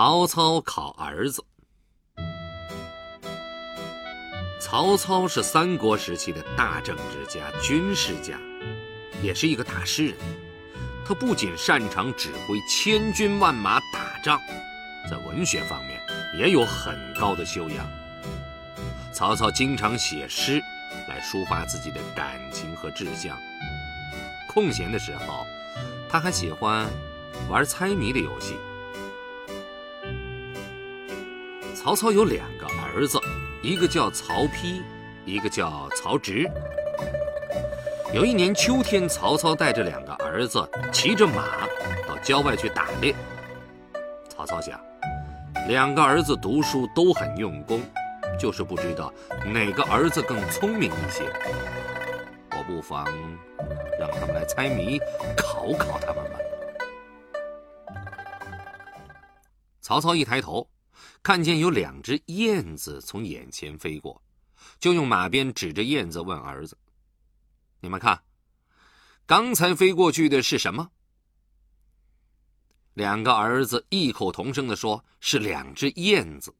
曹操考儿子。曹操是三国时期的大政治家、军事家，也是一个大诗人。他不仅擅长指挥千军万马打仗，在文学方面也有很高的修养。曹操经常写诗来抒发自己的感情和志向。空闲的时候，他还喜欢玩猜谜的游戏。曹操有两个儿子，一个叫曹丕，一个叫曹植。有一年秋天，曹操带着两个儿子骑着马到郊外去打猎。曹操想，两个儿子读书都很用功，就是不知道哪个儿子更聪明一些。我不妨让他们来猜谜，考考他们吧。曹操一抬头。看见有两只燕子从眼前飞过，就用马鞭指着燕子问儿子：“你们看，刚才飞过去的是什么？”两个儿子异口同声地说：“是两只燕子。”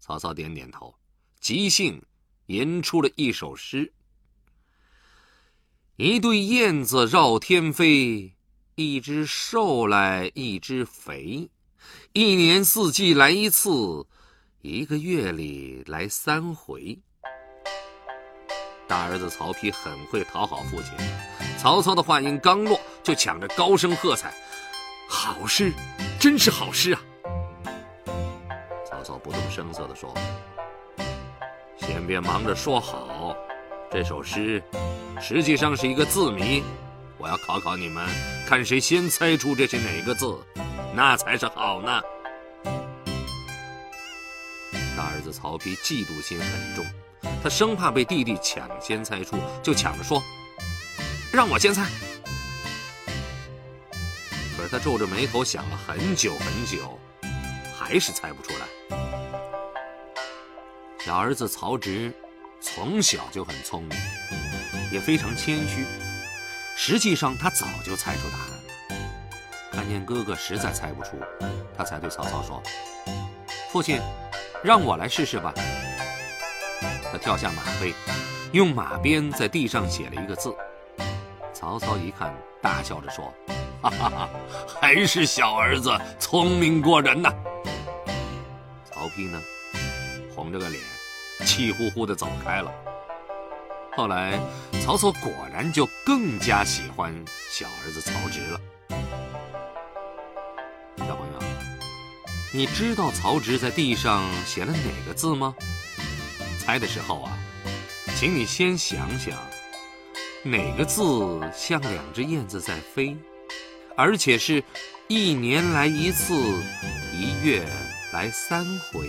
曹操点点头，即兴吟出了一首诗：“一对燕子绕天飞，一只瘦来一只肥。”一年四季来一次，一个月里来三回。大儿子曹丕很会讨好父亲，曹操的话音刚落，就抢着高声喝彩：“好诗，真是好诗啊！”曹操不动声色地说：“先别忙着说好，这首诗实际上是一个字谜，我要考考你们，看谁先猜出这是哪个字。”那才是好呢。大儿子曹丕嫉妒心很重，他生怕被弟弟抢先猜出，就抢着说：“让我先猜。”可是他皱着眉头想了很久很久，还是猜不出来。小儿子曹植从小就很聪明，也非常谦虚，实际上他早就猜出答案。看见哥哥实在猜不出，他才对曹操说：“父亲，让我来试试吧。”他跳下马背，用马鞭在地上写了一个字。曹操一看，大笑着说：“哈哈哈，还是小儿子聪明过人呐！”曹丕呢，红着个脸，气呼呼地走开了。后来，曹操果然就更加喜欢小儿子曹植了。你知道曹植在地上写了哪个字吗？猜的时候啊，请你先想想，哪个字像两只燕子在飞，而且是一年来一次，一月来三回。